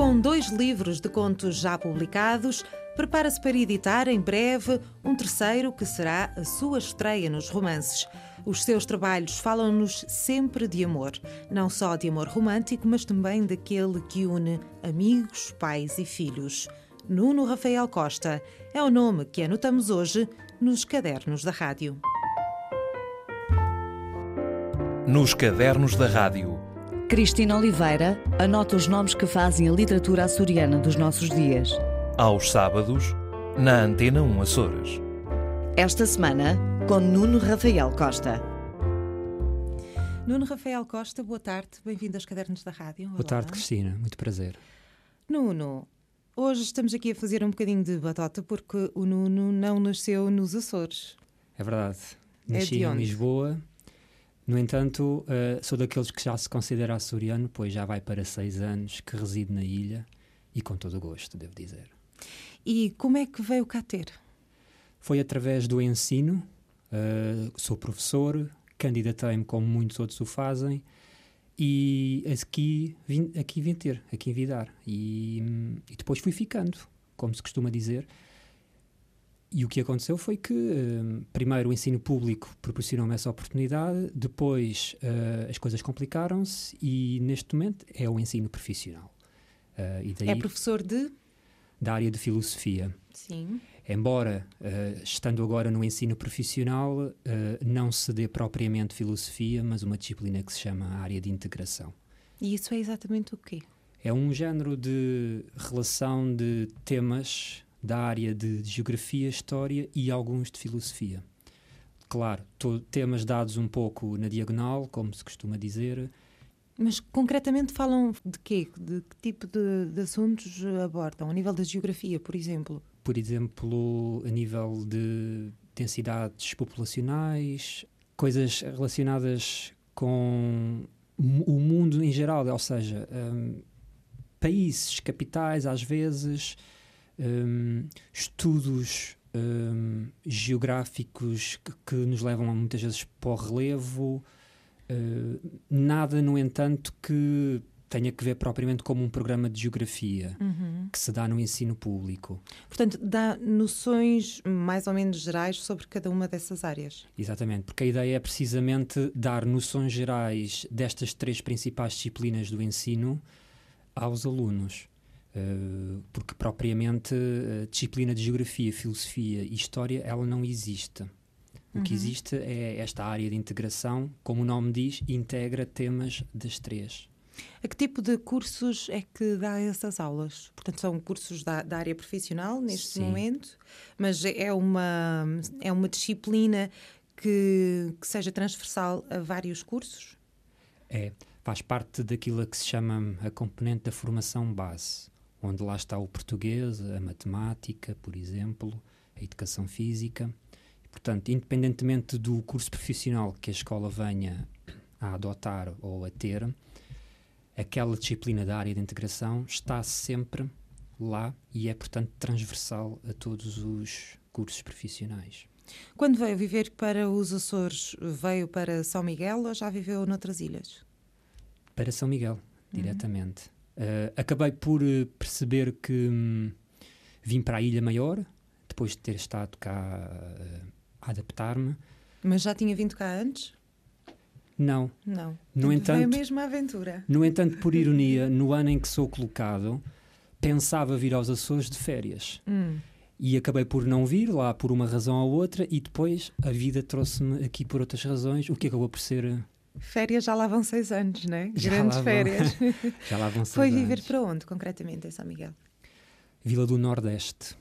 Com dois livros de contos já publicados, prepara-se para editar em breve um terceiro que será a sua estreia nos romances. Os seus trabalhos falam-nos sempre de amor, não só de amor romântico, mas também daquele que une amigos, pais e filhos. Nuno Rafael Costa é o nome que anotamos hoje nos cadernos da rádio. Nos cadernos da rádio. Cristina Oliveira anota os nomes que fazem a literatura açoriana dos nossos dias. Aos sábados, na Antena 1 Açores. Esta semana, com Nuno Rafael Costa. Nuno Rafael Costa, boa tarde, bem-vindo aos Cadernos da Rádio. Boa tarde, Cristina, muito prazer. Nuno, hoje estamos aqui a fazer um bocadinho de batota porque o Nuno não nasceu nos Açores. É verdade. É Nasci de em? Lisboa. No entanto, eh, sou daqueles que já se considera açoriano, pois já vai para seis anos que resido na ilha e com todo o gosto, devo dizer. E como é que veio cá ter? Foi através do ensino, eh, sou professor, candidatei-me como muitos outros o fazem e aqui vim, aqui vim ter, aqui vim dar. E, hum, e depois fui ficando, como se costuma dizer. E o que aconteceu foi que, hum, primeiro, o ensino público proporcionou-me essa oportunidade, depois eh, as coisas complicaram-se e, neste momento, é o ensino profissional. E daí, É professor de. da área de filosofia. Sim. Embora, eh, estando agora no ensino profissional, não se dê propriamente filosofia, mas uma disciplina que se chama área de integração. E isso é exatamente o quê? É um género de relação de temas da área de geografia, história e alguns de filosofia. Claro, temas dados um pouco na diagonal, como se costuma dizer, Mas concretamente falam de quê? De que tipo de, de assuntos abordam? A nível da geografia, por exemplo? por exemplo, a nível de densidades populacionais, coisas relacionadas com o mundo em geral, ou seja, hum, países, capitais, às vezes, hum, estudos hum, geográficos que, que nos levam muitas vezes para o relevo, hum, nada, no entanto, que tenha que ver propriamente como um programa de geografia que se dá no ensino público. Portanto, dá noções mais ou menos gerais sobre cada uma dessas áreas. Exatamente, porque a ideia é precisamente dar noções gerais destas três principais disciplinas do ensino aos alunos. Eh, porque propriamente a disciplina de geografia, filosofia e história, ela não existe. O que existe é esta área de integração, como o nome diz, integra temas das três. A que tipo de cursos é que dá essas aulas? Portanto, são cursos da, da área profissional neste Sim. momento, mas é uma, é uma disciplina que, que seja transversal a vários cursos? É, faz parte daquilo que se chama a componente da formação base, onde lá está o português, a matemática, por exemplo, a educação física. E, portanto, independentemente do curso profissional que a escola venha a adotar ou a ter, aquela disciplina da área de integração está sempre lá e é, portanto, transversal a todos os cursos profissionais. Quando veio viver para os Açores, veio para São Miguel ou já viveu noutras ilhas? Para São Miguel, diretamente. Uh, acabei por uh, perceber que hum, vim para a Ilha Maior, depois de ter estado cá uh, a adaptar-me. Mas já tinha vindo cá antes? Não. Não. No entanto- mesmo a aventura. No entanto, por ironia, no ano em que sou colocado, pensava vir aos Açores de férias. Hum. E acabei por não vir lá por uma razão ou outra, e depois a vida trouxe-me aqui por outras razões, o que acabou por ser. Férias já lá vão seis anos, não é? Já Grandes férias. Já lá vão Foi seis viver anos. para onde, concretamente, em São Miguel? Vila do Nordeste.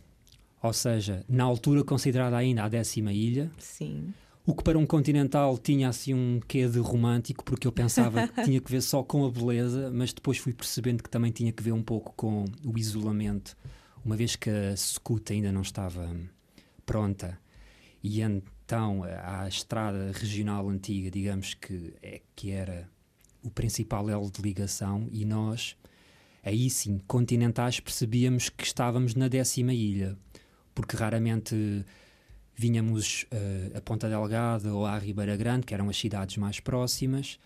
Ou seja, na altura considerada ainda a décima ilha, Sim. O que para um continental tinha assim um quê de romântico, porque eu pensava que tinha que ver só com a beleza, mas depois fui percebendo que também tinha que ver um pouco com o isolamento, uma vez que a secuta ainda não estava pronta. E então a estrada regional antiga, digamos que, é, que era o principal elo de ligação, e nós, aí sim, continentais, percebíamos que estávamos na décima ilha, porque raramente vínhamos eh, a Ponta Delgada ou à Ribeira Grande, que eram as cidades mais próximas,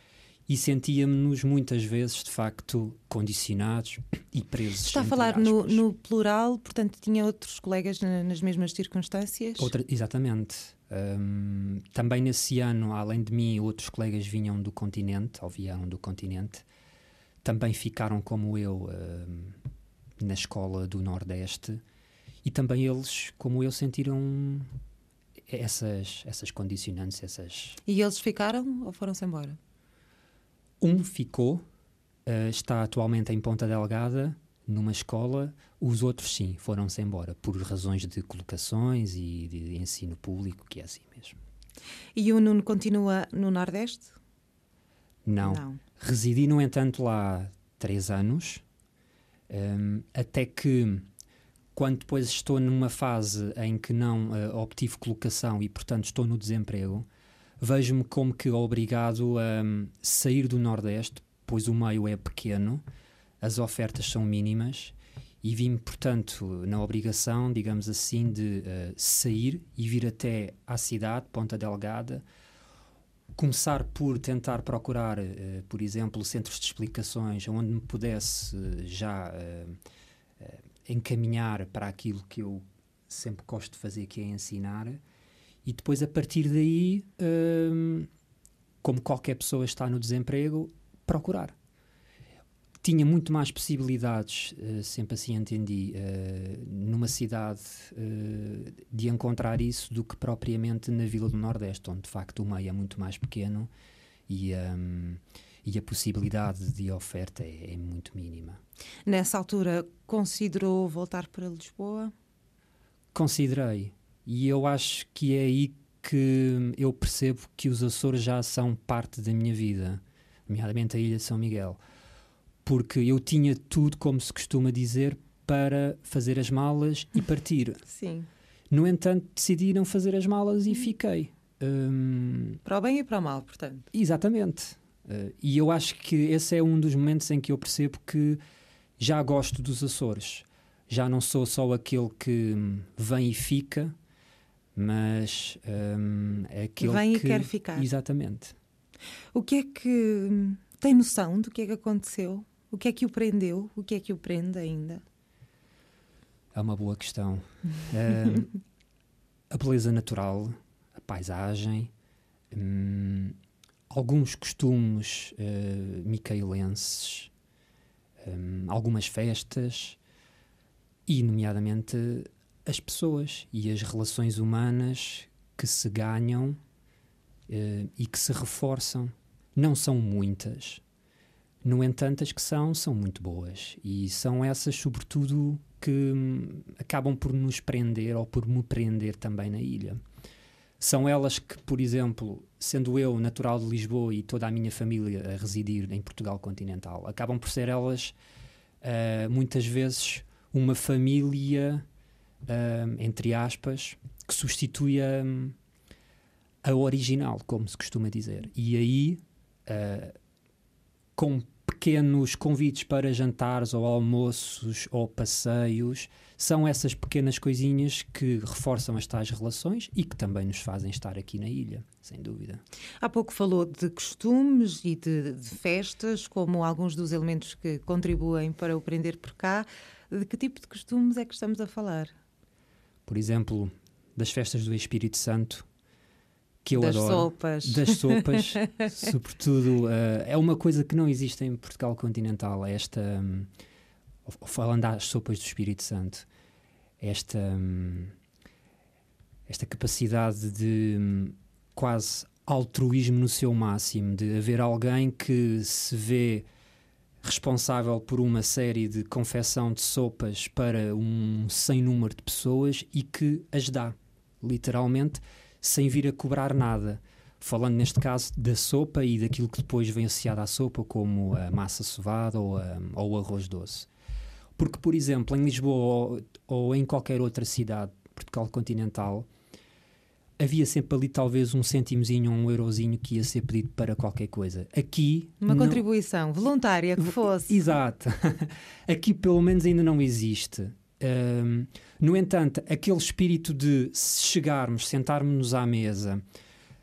e sentíamos-nos muitas vezes, de facto, condicionados e presos. Está a falar no, no, plural, portanto, tinha outros colegas na, nas mesmas circunstâncias? Outra, exatamente. Um, também nesse ano, além de mim, outros colegas vinham do continente, ou vieram do continente, também ficaram como eu um, na escola do Nordeste e também eles, como eu, sentiram essas, essas condicionantes. Essas... E eles ficaram ou foram-se embora? Um ficou, uh, está atualmente em Ponta Delgada, numa escola. Os outros, sim, foram-se embora por razões de colocações e de ensino público, que é assim mesmo. E o Nuno continua no Nordeste? Não. Não. Residi, no entanto, lá três anos, um, até que, quando depois estou numa fase em que não uh, obtive colocação e, portanto, estou no desemprego, vejo-me como que obrigado a um, sair do Nordeste, pois o meio é pequeno, as ofertas são mínimas e vim, portanto, na obrigação, digamos assim, de uh, sair e vir até à cidade, Ponta Delgada, começar por tentar procurar, uh, por exemplo, centros de explicações onde me pudesse uh, já encaminhar para aquilo que eu sempre gosto de fazer, que é ensinar e depois, a partir daí, como qualquer pessoa está no desemprego, procurar. Tinha muito mais possibilidades, uh, sempre assim entendi, uh, numa cidade uh, de encontrar isso do que propriamente na Vila do Nordeste, onde de facto o meio é muito mais pequeno e, um, e a possibilidade de oferta é, é muito mínima. Nessa altura, considerou voltar para Lisboa? Considerei e eu acho que é aí que eu percebo que os Açores já são parte da minha vida, nomeadamente a Ilha de São Miguel. Porque eu tinha tudo, como se costuma dizer, para fazer as malas e partir. Sim. No entanto, decidi não fazer as malas e hum. fiquei. Um... Para o bem e para o mal, portanto. Exatamente. Uh, e eu acho que esse é um dos momentos em que eu percebo que já gosto dos Açores. Já não sou só aquele que vem e fica, mas um, é aquele Vem que... e quer ficar. Exatamente. O que é que hum, tem noção do que é que aconteceu? O que é que o prendeu? O que é que o prende ainda? É uma boa questão. uh, a beleza natural, a paisagem, um, alguns costumes uh, micaelenses, um, algumas festas e, nomeadamente, as pessoas e as relações humanas que se ganham uh, e que se reforçam. Não são muitas. No entanto, as que são, são muito boas. E são essas, sobretudo, que hum, acabam por nos prender ou por me prender também na ilha. São elas que, por exemplo, sendo eu natural de Lisboa e toda a minha família a residir em Portugal continental, acabam por ser elas, uh, muitas vezes, uma família uh, entre aspas, que substitui a, a, original, como se costuma dizer. E aí, uh, com pequenos convites para jantares ou almoços ou passeios, são essas pequenas coisinhas que reforçam as tais relações e que também nos fazem estar aqui na ilha, sem dúvida. Há pouco falou de costumes e de, de festas como alguns dos elementos que contribuem para o prender por cá. De que tipo de costumes é que estamos a falar? por exemplo, das festas do Espírito Santo, que eu das adoro. Sopas. Das sopas. sobretudo, uh, é uma coisa que não existe em Portugal continental, é esta, um, falando das sopas do Espírito Santo, esta, um, esta capacidade de um, quase altruísmo no seu máximo, de haver alguém que se vê responsável por uma série de confecção de sopas para um sem número de pessoas e que as dá, literalmente, sem vir a cobrar nada. Falando neste caso da sopa e daquilo que depois vem associado à sopa, como a massa sovada ou, a, ou o arroz doce. Porque, por exemplo, em Lisboa ou, ou em qualquer outra cidade, Portugal continental, havia sempre ali talvez um cêntimozinho ou um eurozinho que ia ser pedido para qualquer coisa. Aqui. Uma não... contribuição voluntária que fosse. Exato. Aqui pelo menos ainda não existe. Um, no entanto, aquele espírito de chegarmos, sentarmos-nos à mesa,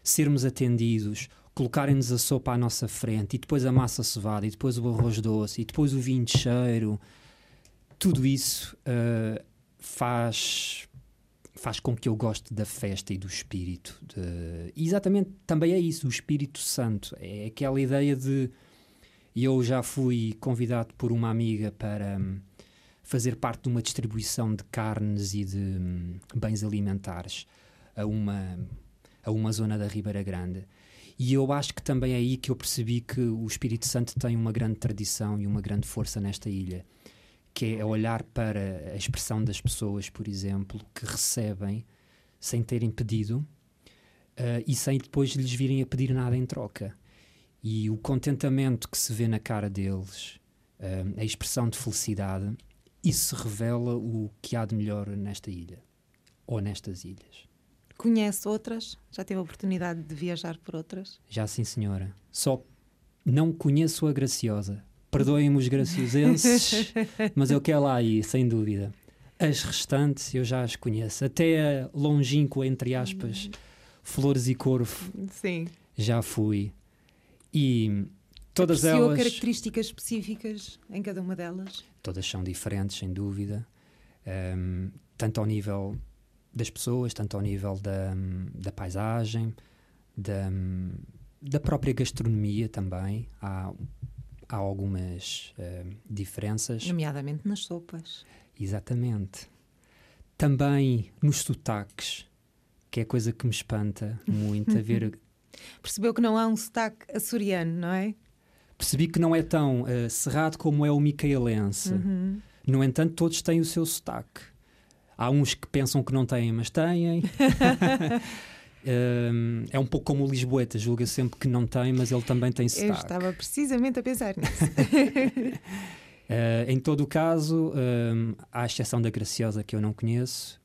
sermos atendidos, colocarem-nos a sopa à nossa frente, e depois a massa cevada, e depois o arroz doce, e depois o vinho de cheiro, tudo isso uh, faz faz com que eu goste da festa e do espírito. De... E exatamente também é isso, o Espírito Santo. É aquela ideia de. Eu já fui convidado por uma amiga para fazer parte de uma distribuição de carnes e de hum, bens alimentares a uma, a uma zona da Ribeira Grande. E eu acho que também é aí que eu percebi que o Espírito Santo tem uma grande tradição e uma grande força nesta ilha que é olhar para a expressão das pessoas, por exemplo, que recebem sem terem pedido uh, e sem depois lhes virem a pedir nada em troca. E o contentamento que se vê na cara deles, uh, a expressão de felicidade, isso revela o que há de melhor nesta ilha ou nestas ilhas. Conhece outras? Já teve a oportunidade de viajar por outras? Já sim, senhora. Só não conheço a Graciosa perdoem-me os graciosenses, mas eu quero lá ir, sem dúvida. As restantes eu já as conheço, até a longínqua, entre aspas, Flores e Corvo. Sim. Já fui. E todas elas. características específicas em cada uma delas? Todas são diferentes, sem dúvida. Um, tanto ao nível das pessoas, tanto ao nível da, da paisagem, da, da própria gastronomia também. Há há algumas uh, diferenças. Nomeadamente nas sopas. Exatamente. Também nos sotaques, que é coisa que me espanta muito a ver. Percebeu que não há um sotaque açoriano, não é? Percebi que não é tão uh, cerrado como é o micaelense. Uhum. No entanto, todos têm o seu sotaque. Há uns que pensam que não têm, mas têm. Uh, é um pouco como o Lisboeta, julga sempre que não tem, mas ele também tem sotaque. Eu estava precisamente a pensar nisso. uh, em todo o caso, uh, à exceção da Graciosa, que eu não conheço,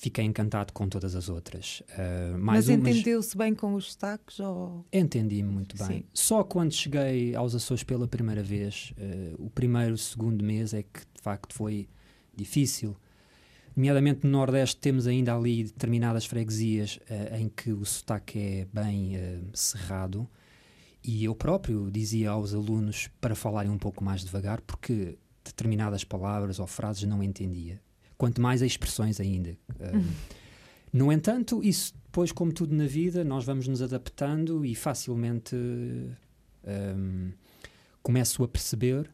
fiquei encantado com todas as outras. Uh, mas entendeu-se bem com os sotaques? Ou... Entendi-me muito bem. Sim. Só quando cheguei aos Açores pela primeira vez, o primeiro, segundo mês, é que de facto foi difícil Nomeadamente no Nordeste temos ainda ali determinadas freguesias uh, em que o sotaque é bem uh, cerrado e eu próprio dizia aos alunos para falarem um pouco mais devagar porque determinadas palavras ou frases não entendia. Quanto mais as expressões ainda. Uh, no entanto, isso depois, como tudo na vida, nós vamos nos adaptando e facilmente um, começo a perceber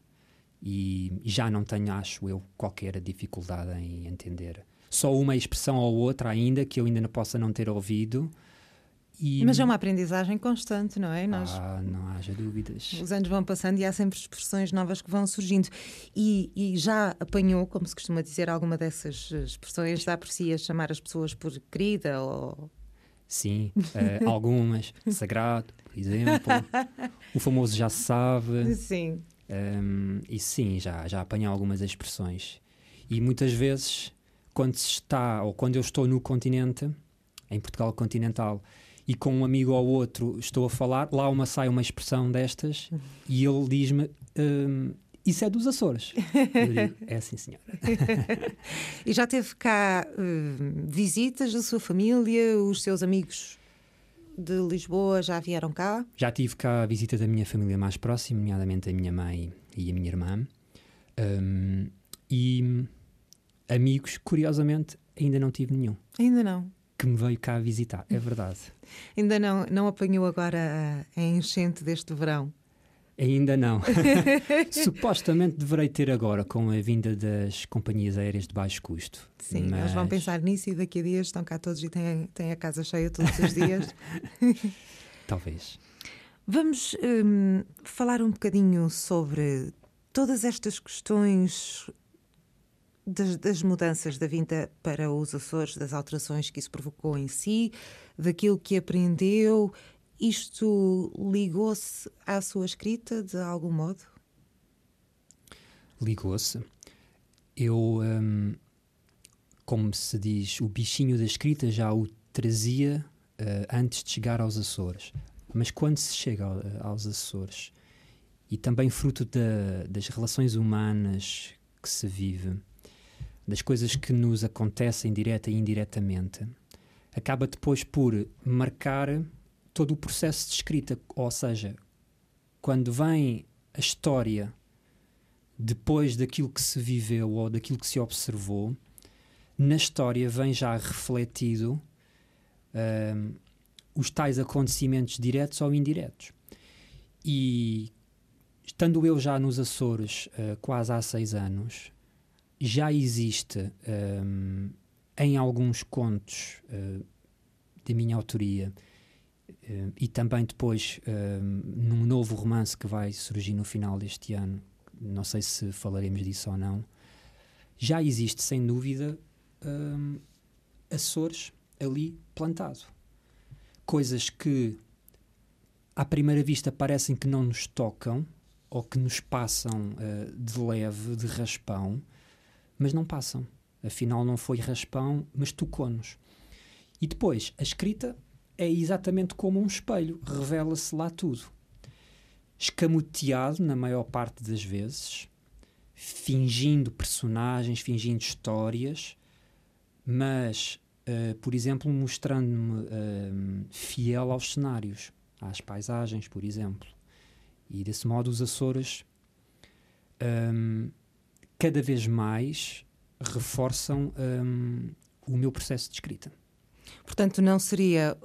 e, já não tenho, acho eu, qualquer dificuldade em entender. Só uma expressão ou outra ainda que eu ainda não possa não ter ouvido. E... Mas é uma aprendizagem constante, não é? Nós... Ah, não haja dúvidas. Os anos vão passando e há sempre expressões novas que vão surgindo. E, e já apanhou, como se costuma dizer, alguma dessas expressões? Dá por si a chamar as pessoas por querida ou. Sim, uh, algumas. Sagrado, por exemplo. o famoso já se sabe. Sim. Um, e sim, já, já apanhei algumas expressões. E muitas vezes, quando se está, ou quando eu estou no continente, em Portugal continental, e com um amigo ou outro estou a falar, lá uma sai uma expressão destas e ele diz-me: um, Isso é dos Açores. Eu digo: É assim, senhora. e já teve cá uh, visitas da sua família, os seus amigos de Lisboa já vieram cá? Já tive cá a visita da minha família mais próxima, nomeadamente a minha mãe e a minha irmã. Um, e amigos, curiosamente, ainda não tive nenhum. Ainda não. Que me veio cá visitar, é verdade. ainda não, não apanhou agora a, a enchente deste verão? Ainda não. Supostamente deverei ter agora com a vinda das companhias aéreas de baixo custo. Sim, mas... eles vão pensar nisso e daqui a dias estão cá todos e têm, têm a casa cheia todos os dias. Talvez. Vamos um, falar um bocadinho sobre todas estas questões das, das, mudanças da vinda para os Açores, das alterações que isso provocou em si, daquilo que aprendeu isto ligou-se à sua escrita de algum modo? Ligou-se. Eu, um, como se diz, o bichinho da escrita já o trazia uh, antes de chegar aos Açores. Mas quando se chega ao, aos Açores, e também fruto da, das relações humanas que se vive, das coisas que nos acontecem direta e indiretamente, acaba depois por marcar todo o processo de escrita, ou seja, quando vem a história depois daquilo que se viveu ou daquilo que se observou, na história vem já refletido um, os tais acontecimentos diretos ou indiretos. E estando eu já nos Açores uh, quase há seis anos, já existe um, em alguns contos uh, de minha autoria uh, e também depois num novo romance que vai surgir no final deste ano, não sei se falaremos disso ou não, já existe sem dúvida um, Açores ali plantado. Coisas que à primeira vista parecem que não nos tocam ou que nos passam de leve, de raspão, mas não passam. Afinal, não foi raspão, mas tocou-nos. E depois, a escrita é exatamente como um espelho, revela-se lá tudo. Escamoteado, na maior parte das vezes, fingindo personagens, fingindo histórias, mas, uh, por exemplo, mostrando-me uh, fiel aos cenários, às paisagens, por exemplo. E desse modo, os Açores, um, cada vez mais, reforçam um, o meu processo de escrita. Portanto, não seria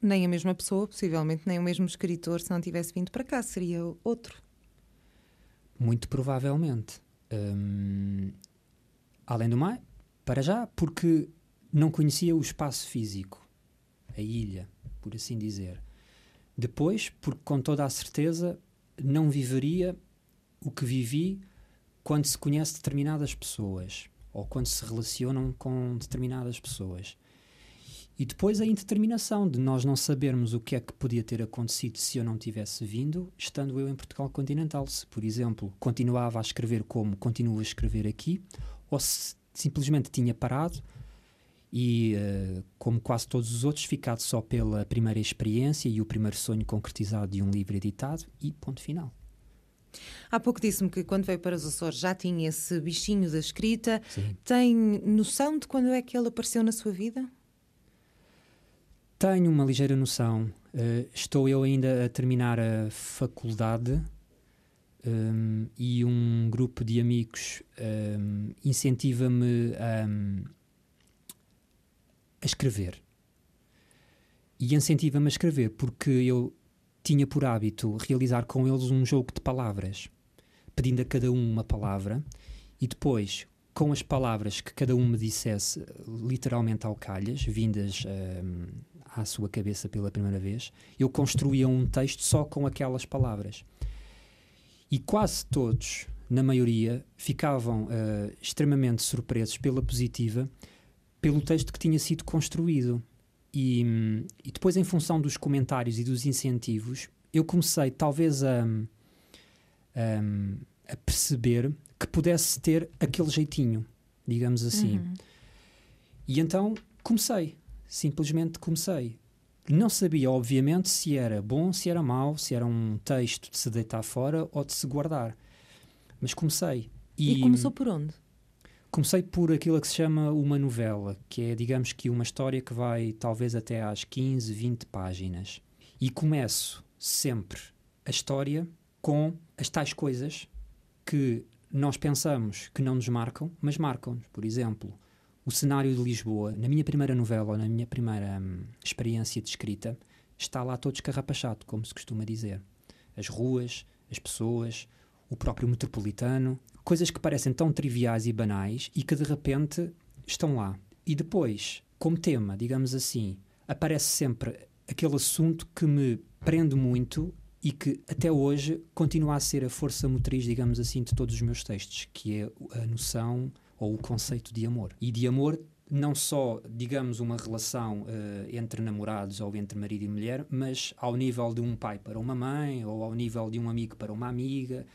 nem a mesma pessoa, possivelmente, nem o mesmo escritor se não tivesse vindo para cá, seria outro. Muito provavelmente. Um, além do mais, para já, porque não conhecia o espaço físico, a ilha, por assim dizer. Depois, porque com toda a certeza não viveria o que vivi quando se conhece determinadas pessoas ou quando se relacionam com determinadas pessoas. E depois a indeterminação de nós não sabermos o que é que podia ter acontecido se eu não tivesse vindo, estando eu em Portugal continental. Se, por exemplo, continuava a escrever como continuo a escrever aqui, ou se simplesmente tinha parado e, uh, como quase todos os outros, ficado só pela primeira experiência e o primeiro sonho concretizado de um livro editado e ponto final. Há pouco disse-me que quando veio para os Açores já tinha esse bichinho da escrita. Sim. Tem noção de quando é que ele apareceu na sua vida? Tenho uma ligeira noção. Uh, estou eu ainda a terminar a faculdade um, e um grupo de amigos um, incentiva-me a, a escrever. E incentiva-me a escrever porque eu tinha por hábito realizar com eles um jogo de palavras, pedindo a cada um uma palavra e depois, com as palavras que cada um me dissesse literalmente ao calhas, vindas um, à sua cabeça pela primeira vez, eu construía um texto só com aquelas palavras. E quase todos, na maioria, ficavam uh, extremamente surpresos pela positiva, pelo texto que tinha sido construído. E, e, depois, em função dos comentários e dos incentivos, eu comecei talvez a, a, a perceber que pudesse ter aquele jeitinho, digamos assim. Uhum. E então comecei, simplesmente comecei. Não sabia, obviamente, se era bom, se era mau, se era um texto de se deitar fora ou de se guardar. Mas comecei. E, e começou por onde? Comecei por aquilo que se chama uma novela, que é, digamos que, uma história que vai talvez até às 15, 20 páginas. E começo sempre a história com as tais coisas que nós pensamos que não nos marcam, mas marcam-nos. Por exemplo, o cenário de Lisboa, na minha primeira novela ou na minha primeira hum, experiência de escrita, está lá todo escarrapachado, como se costuma dizer. As ruas, as pessoas, o próprio metropolitano, coisas que parecem tão triviais e banais e que de repente estão lá. E depois, como tema, digamos assim, aparece sempre aquele assunto que me prende muito e que até hoje continua a ser a força motriz, digamos assim, de todos os meus textos, que é a noção ou o conceito de amor. E de amor não só, digamos, uma relação uh, entre namorados ou entre marido e mulher, mas ao nível de um pai para uma mãe, ou ao nível de um amigo para uma amiga,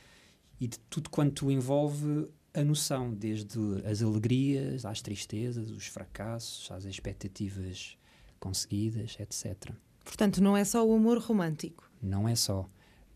e de tudo quanto envolve a noção, desde as alegrias, às tristezas, os fracassos, às expectativas conseguidas, etc. Portanto, não é só o amor romântico. Não é só.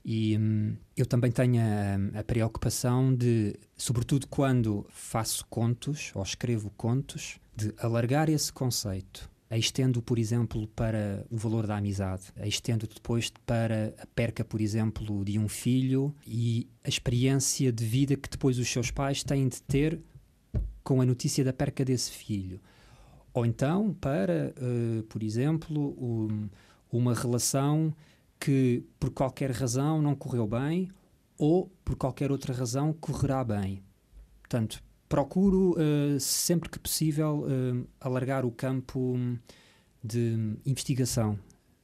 E hum, eu também tenho a, a, preocupação de, sobretudo quando faço contos ou escrevo contos, de alargar esse conceito estendo, por exemplo, para o valor da amizade, estendo depois para a perca, por exemplo, de um filho e a experiência de vida que depois os seus pais têm de ter com a notícia da perca desse filho. Ou então para, uh, por exemplo, um, uma relação que por qualquer razão não correu bem ou por qualquer outra razão correrá bem. Portanto, procuro uh, sempre que possível uh, alargar o campo de investigação.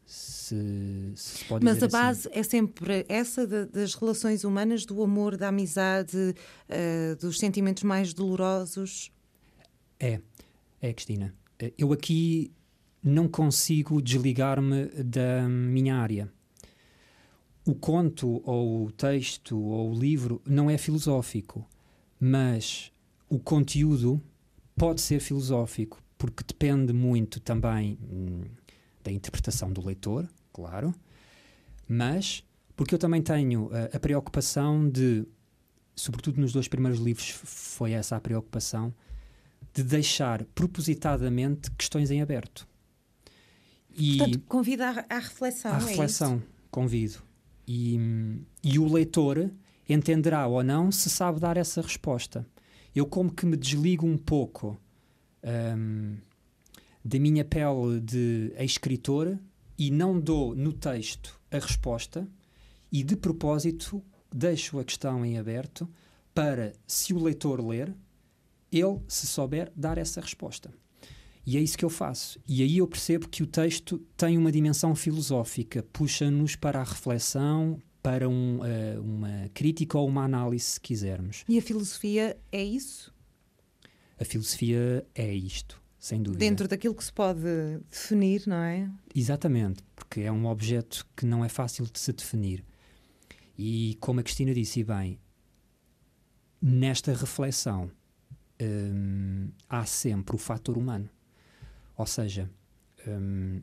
Se, se pode Mas a assim. base é sempre essa de, das relações humanas, do amor, da amizade, uh, dos sentimentos mais dolorosos? É, é, Cristina. Eu aqui não consigo desligar-me da minha área. O conto, ou o texto, ou o livro não é filosófico, mas o conteúdo pode ser filosófico, porque depende muito também hum, da interpretação do leitor, claro, mas porque eu também tenho a, a preocupação de, sobretudo nos dois primeiros livros, foi essa a preocupação, de deixar propositadamente questões em aberto. E Portanto, convida à, reflexão. À é reflexão, convido. E, e o leitor entenderá ou não se sabe dar essa resposta eu como que me desligo um pouco um, da minha pele de escritor e não dou no texto a resposta e de propósito deixo a questão em aberto para, se o leitor ler, ele, se souber, dar essa resposta. E é isso que eu faço. E aí eu percebo que o texto tem uma dimensão filosófica, puxa-nos para a reflexão, para um, uh, uma crítica ou uma análise, se quisermos. E a filosofia é isso? A filosofia é isto, sem dúvida. Dentro daquilo que se pode definir, não é? Exatamente, porque é um objeto que não é fácil de se definir. E como a Cristina disse bem, nesta reflexão hum, há sempre o fator humano. Ou seja, hum,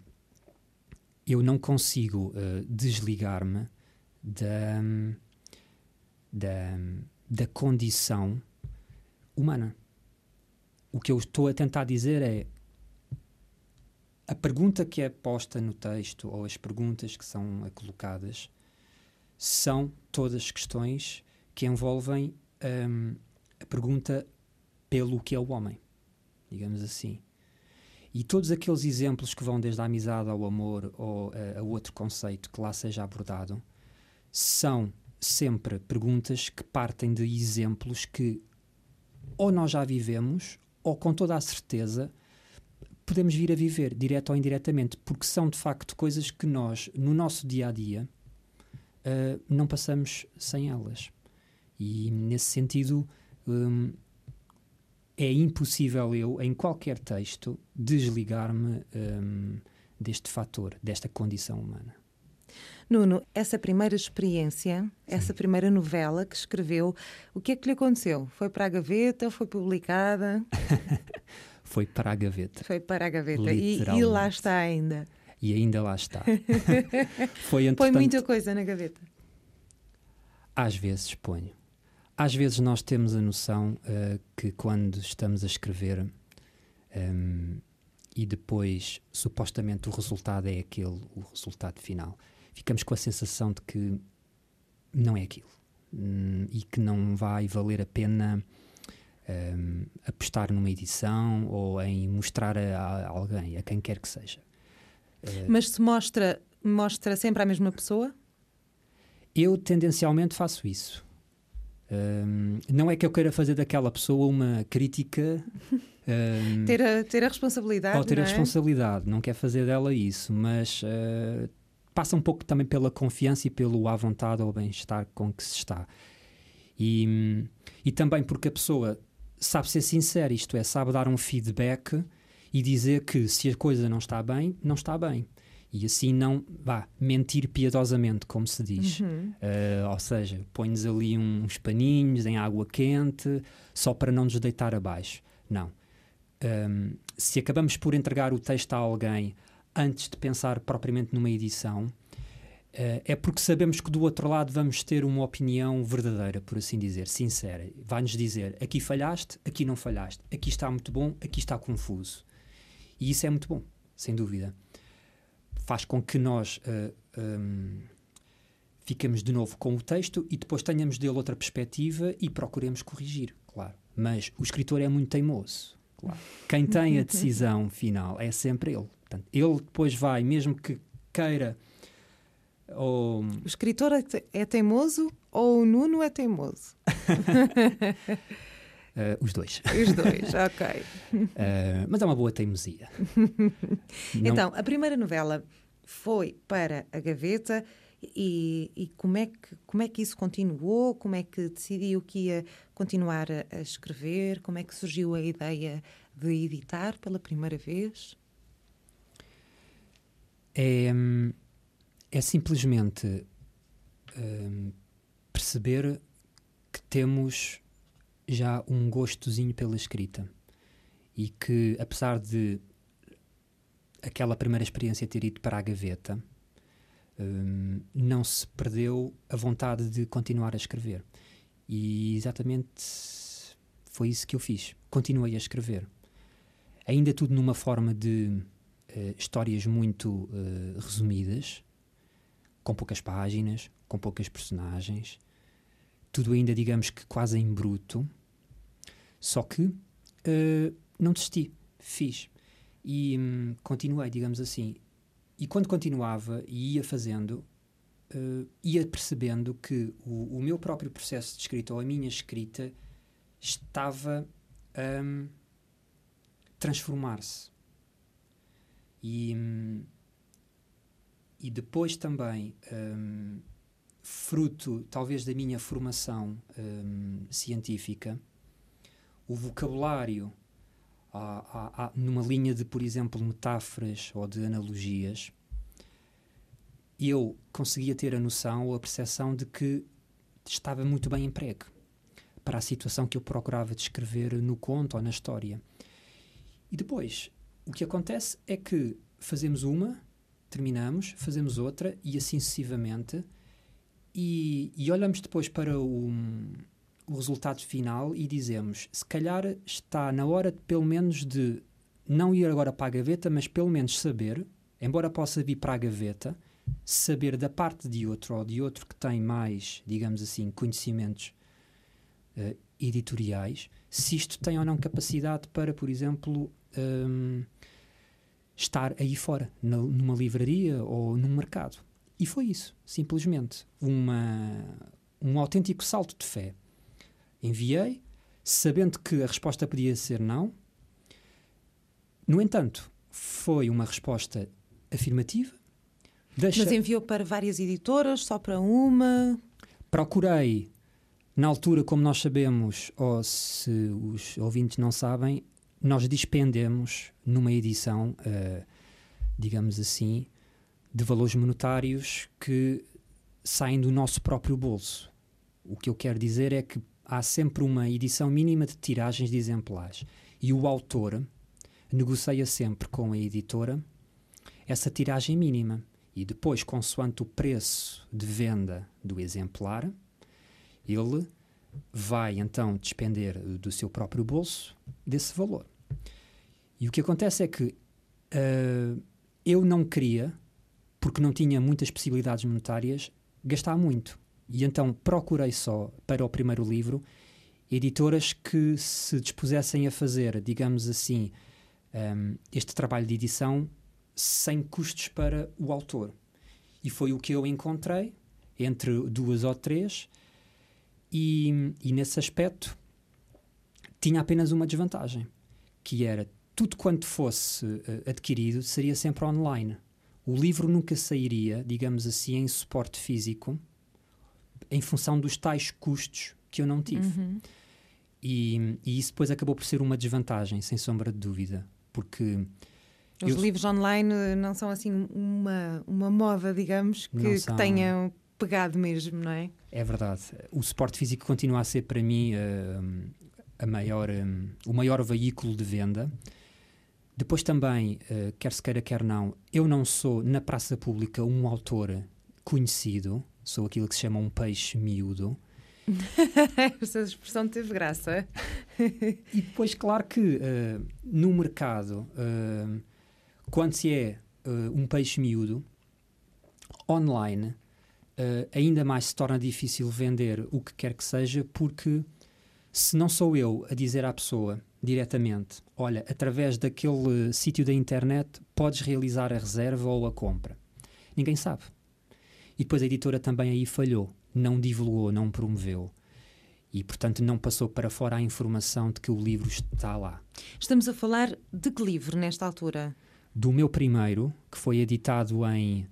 eu não consigo uh, desligar-me da, da, da condição humana. O que eu estou a tentar dizer é a pergunta que é posta no texto ou as perguntas que são colocadas são todas questões que envolvem um, a pergunta pelo que é o homem, digamos assim. E todos aqueles exemplos que vão desde a amizade ao amor ou a, a outro conceito que lá seja abordado, são sempre perguntas que partem de exemplos que ou nós já vivemos ou com toda a certeza podemos vir a viver, direto ou indiretamente, porque são de facto coisas que nós, no nosso dia a dia, uh, não passamos sem elas. E nesse sentido, um, é impossível eu, em qualquer texto, desligar-me um, deste fator, desta condição humana. Nuno, essa primeira experiência, Sim. essa primeira novela que escreveu, o que é que lhe aconteceu? Foi para a gaveta? Foi publicada? foi para a gaveta. Foi para a gaveta. E, e, lá está ainda. E ainda lá está. foi, Põe muita coisa na gaveta. Às vezes ponho. Às vezes nós temos a noção uh, que quando estamos a escrever um, ehm, e depois supostamente o resultado é aquele, o resultado final ficamos com a sensação de que não é aquilo hum, e que não vai valer a pena um, apostar numa edição ou em mostrar a, a, alguém, a quem quer que seja. Uh, Mas se mostra, mostra sempre a mesma pessoa? Eu tendencialmente faço isso. Um, não é que eu queira fazer daquela pessoa uma crítica. Um, ter, a, ter a responsabilidade. Ou ter não a é? responsabilidade, não quer fazer dela isso, mas uh, passa um pouco também pela confiança e pelo à vontade ou bem-estar com que se está. E, e também porque a pessoa sabe ser sincera, isto é, sabe dar um feedback e dizer que se a coisa não está bem, não está bem. E assim não, vá, mentir piedosamente, como se diz. Uhum. Uh, ou seja, põe-nos ali uns paninhos em água quente só para não nos deitar abaixo. Não. Um, se acabamos por entregar o texto a alguém antes de pensar propriamente numa edição, uh, é porque sabemos que do outro lado vamos ter uma opinião verdadeira, por assim dizer, sincera. Vai-nos dizer: aqui falhaste, aqui não falhaste, aqui está muito bom, aqui está confuso. E isso é muito bom. sem dúvida. Faz com que nós uh, um, fiquemos de novo com o texto e depois tenhamos dele outra perspectiva e procuremos corrigir, claro. Mas o escritor é muito teimoso. Claro. Quem tem a decisão final é sempre ele. Portanto, ele depois vai, mesmo que queira. Ou... O escritor é, é teimoso ou o Nuno é teimoso? Uh, os dois. Os dois, ok. Uh, mas é uma boa teimosia. então, a primeira novela foi para a gaveta e, e, como, é que, como é que isso continuou? Como é que decidiu que ia continuar a, a escrever? Como é que surgiu a ideia de editar pela primeira vez? É, é simplesmente um, perceber que temos já um gostozinho pela escrita e que, apesar de aquela primeira experiência ter ido para a gaveta, um, não se perdeu a vontade de continuar a escrever. E exatamente foi isso que eu fiz. Continuei a escrever. Ainda tudo numa forma de uh, histórias muito uh, resumidas, com poucas páginas, com poucas personagens, tudo ainda, digamos que quase em bruto. Só que uh, não desisti, fiz. E um, continuei, digamos assim. E quando continuava e ia fazendo, ia percebendo que o, o, meu próprio processo de escrita, ou a minha escrita, estava a um, transformar-se. E, um, e depois também, um, fruto talvez da minha formação hum, científica, o vocabulário numa linha de, por exemplo, metáforas ou de analogias, eu conseguia ter a noção ou a percepção de que estava muito bem emprego para a situação que eu procurava descrever no conto ou na história. E depois, o que acontece é que fazemos uma, terminamos, fazemos outra e assim sucessivamente, e, e olhamos depois para o, o resultado final e dizemos: se calhar está na hora, de, pelo menos, de não ir agora para a gaveta, mas pelo menos saber, embora possa vir para a gaveta, saber da parte de outro ou de outro que tem mais, digamos assim, conhecimentos uh, editoriais, se isto tem ou não capacidade para, por exemplo, um, estar aí fora, na, numa livraria ou num mercado. E foi isso, simplesmente. Uma, um autêntico salto de fé. Enviei, sabendo que a resposta podia ser não. No entanto, foi uma resposta afirmativa. Deixa... Mas enviou para várias editoras, só para uma? Procurei, na altura, como nós sabemos, ou se os ouvintes não sabem, nós dispendemos numa edição, uh, digamos assim, de valores monetários que saem do nosso próprio bolso. O que eu quero dizer é que há sempre uma edição mínima de tiragens de exemplares e o autor negocia sempre com a editora essa tiragem mínima e depois, consoante o preço de venda do exemplar, ele vai então despender do seu próprio bolso desse valor. E o que acontece é que uh, eu não queria porque não tinha muitas possibilidades monetárias, gastar muito. E então procurei só, para o primeiro livro, editoras que se dispusessem a fazer, digamos assim, um, este trabalho de edição sem custos para o autor. E foi o que eu encontrei, entre duas ou três, e, e nesse aspecto tinha apenas uma desvantagem, que era tudo quanto fosse uh, adquirido seria sempre online o livro nunca sairia, digamos assim, em suporte físico, em função dos tais custos que eu não tive. Uhum. E, e, isso depois acabou por ser uma desvantagem, sem sombra de dúvida, porque. Os eu... livros online não são assim uma, uma moda, digamos, que, que tenham pegado mesmo, não é? É verdade. O suporte físico continua a ser para mim uh, a maior, um, o maior veículo de venda. Depois também, uh, quer se queira, quer não, eu não sou na praça pública um autor conhecido, sou aquilo que se chama um peixe miúdo. Essa expressão teve graça. e depois, claro que uh, no mercado, quando se é um peixe miúdo, online, uh, ainda mais se torna difícil vender o que quer que seja, porque se não sou eu a dizer à pessoa diretamente, olha, através daquele sítio da internet podes realizar a reserva ou a compra. Ninguém sabe. E depois a editora também aí falhou, não divulgou, não promoveu. E, portanto, não passou para fora a informação de que o livro está lá. Estamos a falar de que livro nesta altura? Do meu primeiro, que foi editado em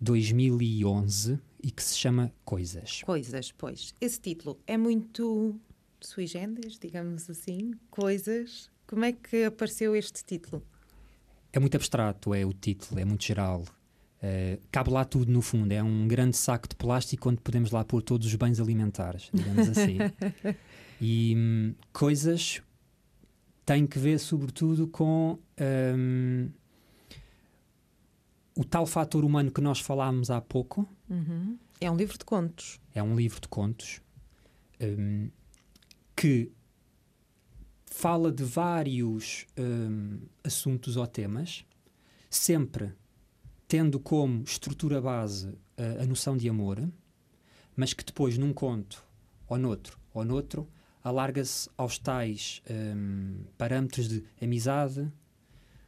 2011 e que se chama Coisas. Coisas, pois. Esse título é muito sui generis, digamos assim, coisas. Como é que apareceu este título? É muito abstrato, é o título, é muito geral. Uh, cabe lá tudo no fundo, é um grande saco de plástico onde podemos lá pôr todos os bens alimentares, digamos assim. e hum, coisas têm que ver sobretudo com um, o tal fator humano que nós falámos há pouco. Uhum. É um livro de contos. É um livro de contos. Um, que fala de vários um, assuntos ou temas, sempre tendo como estrutura base a, a noção de amor, mas que depois, num conto, ou noutro, ou noutro, alarga-se aos tais um, parâmetros de amizade,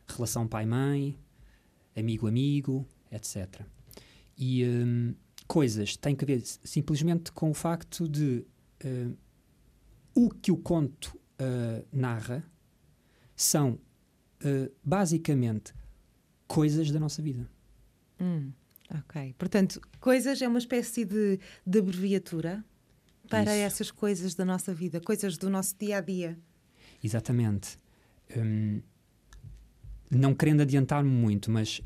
relação pai-mãe, amigo-amigo, etc. E um, coisas têm que ver simplesmente com o facto de uh, o que o conto uh, narra são uh, basicamente coisas da nossa vida. Hum, ok. Portanto, coisas é uma espécie de, de abreviatura para Isso. essas coisas da nossa vida, coisas do nosso dia a dia. Exatamente. Hum, não querendo adiantar-me muito, mas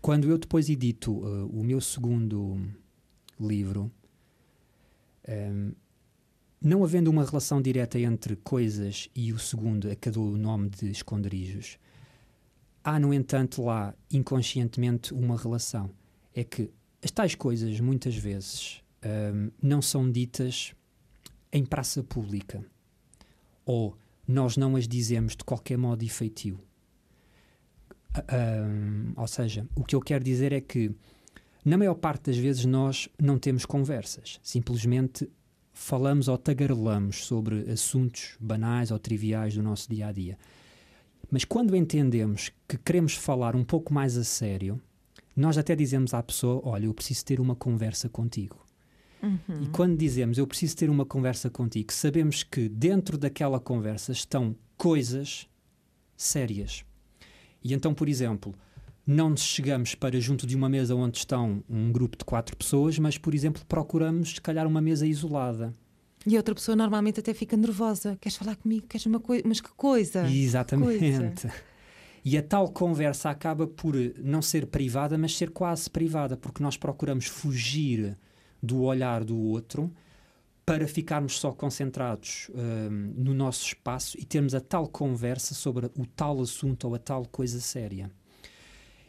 quando eu depois edito uh, o meu segundo livro, um, não havendo uma relação direta entre coisas e o segundo a cada o nome de esconderijos, há, no entanto, lá inconscientemente uma relação. É que as tais coisas, muitas vezes, um, não são ditas em praça pública ou nós não as dizemos de qualquer modo e feitio. Um, ou seja, o que eu quero dizer é que, na maior parte das vezes, nós não temos conversas. Simplesmente falamos ou tagarelamos sobre assuntos banais ou triviais do nosso dia a dia. Mas quando entendemos que queremos falar um pouco mais a sério, nós até dizemos à pessoa: Olha, eu preciso ter uma conversa contigo. Uhum. E quando dizemos eu preciso ter uma conversa contigo, sabemos que dentro daquela conversa estão coisas sérias. E então, por exemplo, não nos chegamos para junto de uma mesa onde estão um grupo de quatro pessoas, mas, por exemplo, procuramos, se calhar, uma mesa isolada. E a outra pessoa normalmente até fica nervosa. Queres falar comigo? Queres uma coisa? Mas que coisa? Exatamente. Coisa. E a tal conversa acaba por não ser privada, mas ser quase privada, porque nós procuramos fugir do olhar do outro para ficarmos só concentrados um, no nosso espaço e termos a tal conversa sobre o tal assunto ou a tal coisa séria.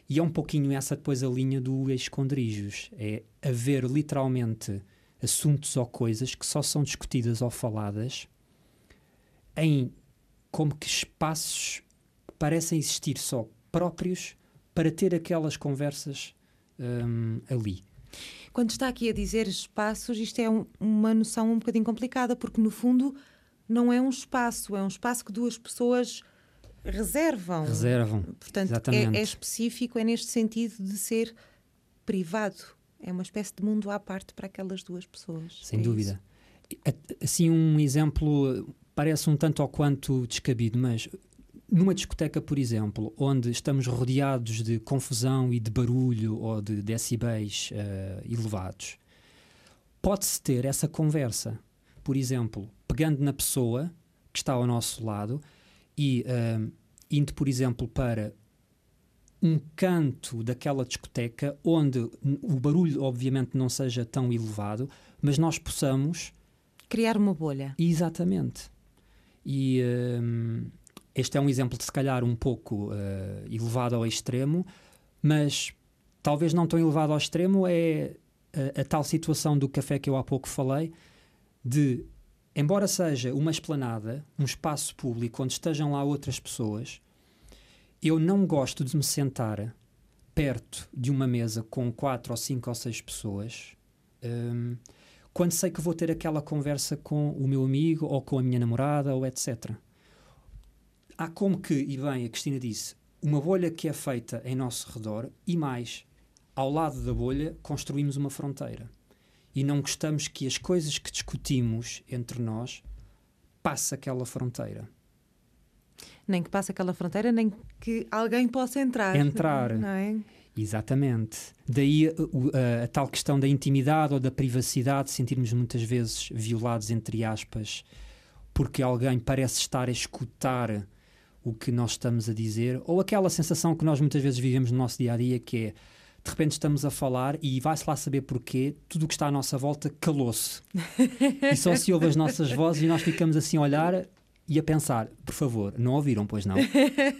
E é um pouquinho essa depois a linha do esconderijos. É haver literalmente assuntos ou coisas que só são discutidas ou faladas em como que espaços parecem existir só próprios para ter aquelas conversas um, ali. Quando está aqui a dizer espaços, isto é um, uma noção um bocadinho complicada, porque no fundo não é um espaço, é um espaço que duas pessoas reservam. Reservam. Portanto, é, é, específico, é neste sentido de ser privado. É uma espécie de mundo à parte para aquelas duas pessoas. Sem é dúvida. Isso. Assim, um exemplo parece um tanto ou quanto descabido, mas numa discoteca, por exemplo, onde estamos rodeados de confusão e de barulho ou de decibéis uh, elevados, pode-se ter essa conversa. Por exemplo, pegando na pessoa que está ao nosso lado e uh, indo, por exemplo, para um canto daquela discoteca onde o barulho, obviamente, não seja tão elevado, mas nós possamos criar uma bolha. Exatamente. E um, este é um exemplo de, se calhar, um pouco uh, elevado ao extremo, mas talvez não tão elevado ao extremo é a, a tal situação do café que eu há pouco falei, de embora seja uma esplanada, um espaço público onde estejam lá outras pessoas, eu não gosto de me sentar perto de uma mesa com quatro ou cinco ou seis pessoas um, quando sei que vou ter aquela conversa com o meu amigo ou com a minha namorada ou etc. Há como que, e bem, a Cristina disse, uma bolha que é feita em nosso redor e mais, ao lado da bolha construímos uma fronteira. E não gostamos que as coisas que discutimos entre nós passe aquela fronteira. Nem que passe aquela fronteira, nem que alguém possa entrar. Entrar. Não é? Exatamente. Daí a, a, a, tal questão da intimidade ou da privacidade, sentirmos muitas vezes violados, entre aspas, porque alguém parece estar a escutar o que nós estamos a dizer, ou aquela sensação que nós muitas vezes vivemos no nosso dia a dia, que é de repente estamos a falar e vai-se lá saber porquê, tudo o que está à nossa volta calou-se. e só se ouve as nossas vozes e nós ficamos assim a olhar e a pensar, por favor, não ouviram, pois não?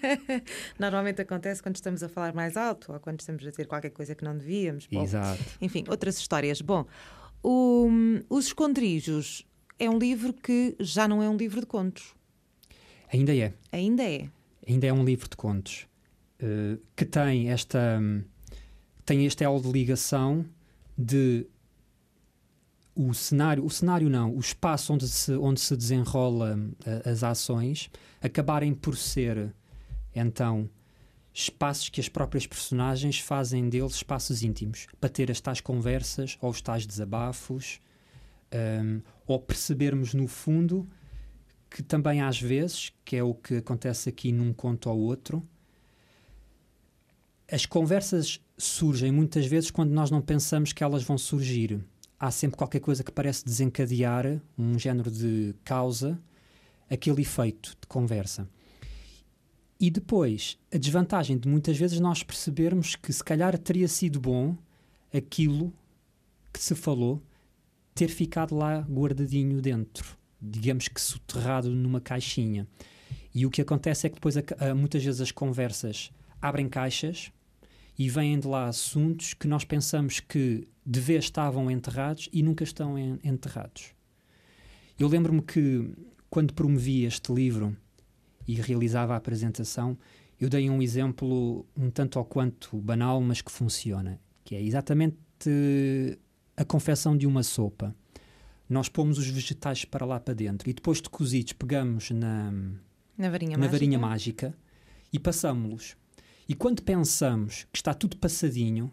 Normalmente acontece quando estamos a falar mais alto ou quando estamos a dizer qualquer coisa que não devíamos. Bom, Exato. Enfim, outras histórias. Bom, o, Os Escondrijos é um livro que já não é um livro de contos. Ainda é. Ainda é. Ainda é um livro de contos uh, que tem esta tem este elo de ligação de o cenário, o cenário não, o espaço onde se, onde se desenrola uh, as ações acabarem por ser então espaços que as próprias personagens fazem deles espaços íntimos para ter as tais conversas ou os tais desabafos um, ou percebermos no fundo que também às vezes, que é o que acontece aqui num conto ou outro, as conversas surgem muitas vezes quando nós não pensamos que elas vão surgir há sempre qualquer coisa que parece desencadear um género de causa, aquele efeito de conversa. E depois, a desvantagem de muitas vezes nós percebermos que se calhar teria sido bom aquilo que se falou ter ficado lá guardadinho dentro, digamos que soterrado numa caixinha. E o que acontece é que depois, muitas vezes, as conversas abrem caixas e vêm de lá assuntos que nós pensamos que de vez estavam enterrados e nunca estão en enterrados. Eu lembro-me que quando promovi este livro e realizava a apresentação, eu dei um exemplo um tanto ou quanto banal, mas que funciona, que é exatamente a confecção de uma sopa. Nós pomos os vegetais para lá para dentro e depois de cozidos pegamos na, na varinha, na mágica. varinha mágica e passamos-los e quando pensamos que está tudo passadinho,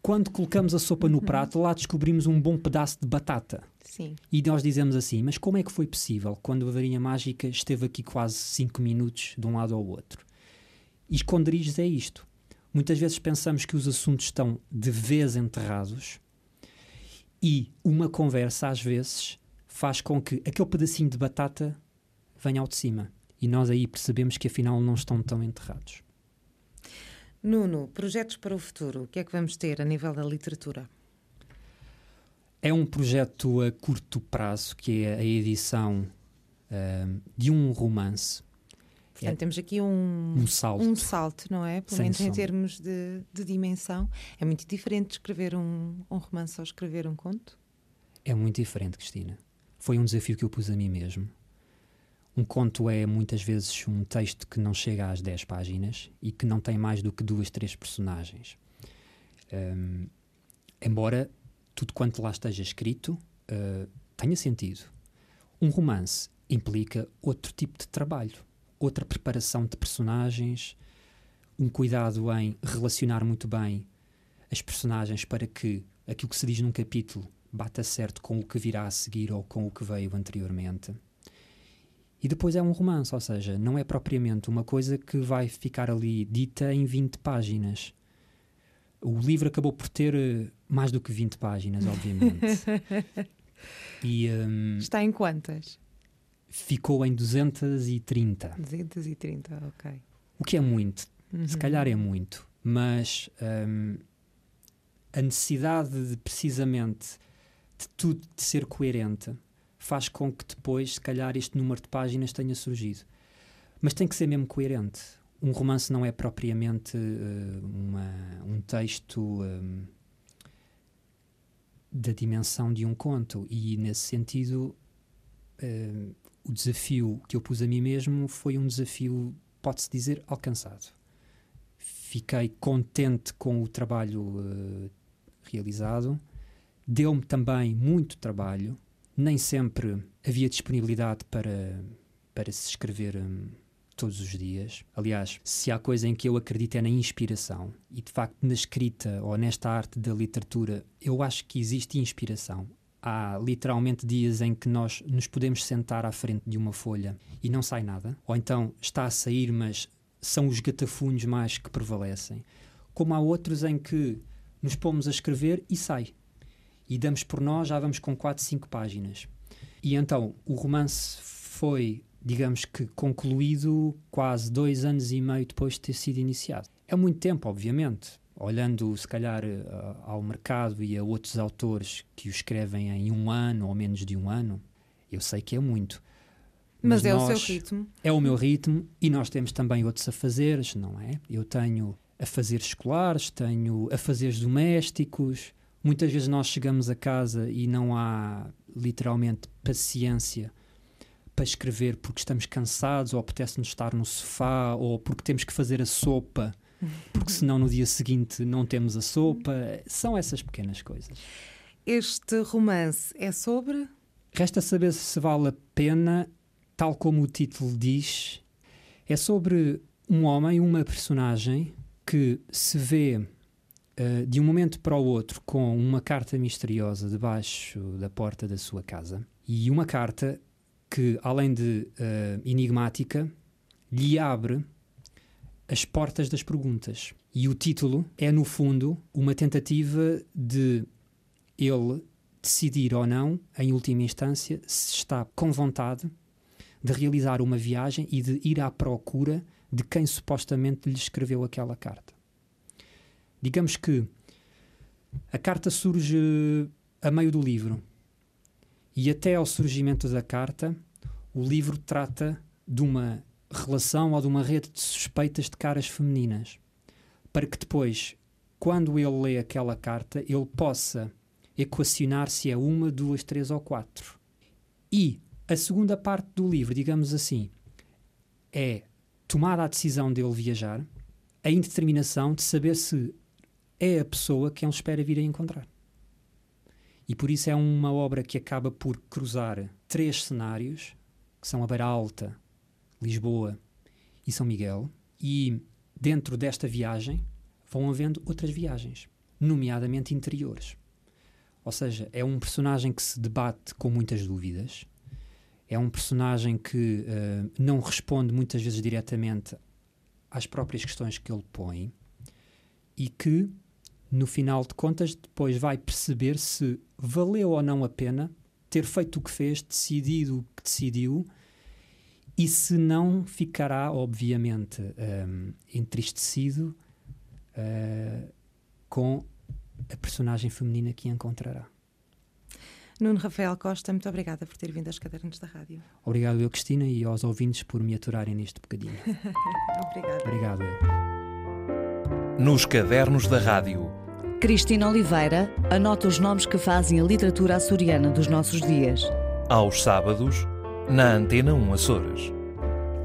quando colocamos a sopa no uhum. prato, lá descobrimos um bom pedaço de batata. Sim. E nós dizemos assim: mas como é que foi possível quando a varinha mágica esteve aqui quase 5 minutos de um lado ao outro? E esconderijos é isto. Muitas vezes pensamos que os assuntos estão de vez enterrados e uma conversa, às vezes, faz com que aquele pedacinho de batata venha ao de cima. E nós aí percebemos que afinal não estão tão enterrados. Nuno, projetos para o futuro, o que é que vamos ter a nível da literatura? É um projeto a curto prazo, que é a edição uh, de um romance. Portanto, é, temos aqui um, um, salto. um salto, não é? Pelo menos em termos de, de, dimensão. É muito diferente escrever um, um romance ou escrever um conto? É muito diferente, Cristina. Foi um desafio que eu pus a mim mesmo. Um conto é muitas vezes um texto que não chega às 10 páginas e que não tem mais do que duas, três personagens. Um, embora tudo quanto lá esteja escrito uh, tenha sentido. Um romance implica outro tipo de trabalho, outra preparação de personagens, um cuidado em relacionar muito bem as personagens para que aquilo que se diz num capítulo bata certo com o que virá a seguir ou com o que veio anteriormente. E depois é um romance, ou seja, não é propriamente uma coisa que vai ficar ali dita em 20 páginas. O livro acabou por ter eh, mais do que 20 páginas, obviamente. e, um, Está em quantas? Ficou em 230. 230, ok. O que é muito. Uhum. Se calhar é muito. Mas um, a necessidade de precisamente de tudo de ser coerente faz com que depois, se calhar, este número de páginas tenha surgido. Mas tem que ser mesmo coerente. Um romance não é propriamente uh, uma, um texto um, da dimensão de um conto, e nesse sentido, uh, o desafio que eu pus a mim mesmo foi um desafio, pode-se dizer, alcançado. fiquei contente com o trabalho uh, realizado. Deu-me também muito trabalho. Nem sempre havia disponibilidade para, para se escrever um, todos os dias. Aliás, se há coisa em que eu acredito é na inspiração. E de facto, na escrita ou nesta arte da literatura, eu acho que existe inspiração. Há literalmente dias em que nós nos podemos sentar à frente de uma folha e não sai nada. Ou então está a sair, mas são os gatafunhos mais que prevalecem. Como há outros em que nos pomos a escrever e sai. E damos por nós, já vamos com 4, 5 páginas. E então o romance foi digamos que concluído quase dois anos e meio depois de ter sido iniciado. É muito tempo, obviamente. Olhando, se calhar, eh, ao mercado e a outros autores que o escrevem em um ano ou menos de um ano, eu sei que é muito. Mas, Mas é nós, o seu ritmo. É o meu ritmo e nós temos também outros afazeres, não é? Eu tenho afazeres escolares, tenho afazeres domésticos. Muitas vezes nós chegamos a casa e não há literalmente paciência para escrever porque estamos cansados ou apetece-nos estar no sofá ou porque temos que fazer a sopa porque senão no dia seguinte não temos a sopa. São essas pequenas coisas. Este romance é sobre? Resta saber se vale a pena, tal como o título diz. É sobre um homem, uma personagem que se vê uh, de um momento para o outro com uma carta misteriosa debaixo da porta da sua casa e uma carta que, além de uh, enigmática, lhe abre as portas das perguntas. E o título é, no fundo, uma tentativa de ele decidir ou não, em última instância, se está com vontade de realizar uma viagem e de ir à procura de quem supostamente lhe escreveu aquela carta. Digamos que a carta surge a meio do livro e até ao surgimento da carta, o livro trata de uma relação ou de uma rede de suspeitas de caras femininas, para que depois, quando ele lê aquela carta, ele possa equacionar se é uma, duas, três ou quatro. E a segunda parte do livro, digamos assim, é tomada a decisão dele viajar, a indeterminação de saber se é a pessoa que ele espera vir a encontrar. E por isso é uma obra que acaba por cruzar três cenários, que são a Beira Alta, Lisboa e São Miguel, e dentro desta viagem vão havendo outras viagens, nomeadamente interiores. Ou seja, é um personagem que se debate com muitas dúvidas, é um personagem que uh, não responde muitas vezes diretamente às próprias questões que ele põe e que no final de contas, depois vai perceber se valeu ou não a pena ter feito o que fez, decidido o que decidiu, e se não ficará, obviamente, um, entristecido uh, com a personagem feminina que encontrará. Nuno Rafael Costa, muito obrigada por ter vindo às cadernas da rádio. Obrigado eu, Cristina, e aos ouvintes por me aturarem neste bocadinho. obrigada. Obrigado eu. Nos cadernos da rádio Cristina Oliveira anota os nomes que fazem a literatura açoriana dos nossos dias. Aos sábados, na Antena 1 Açores.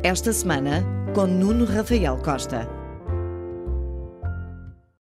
Esta semana, com Nuno Rafael Costa.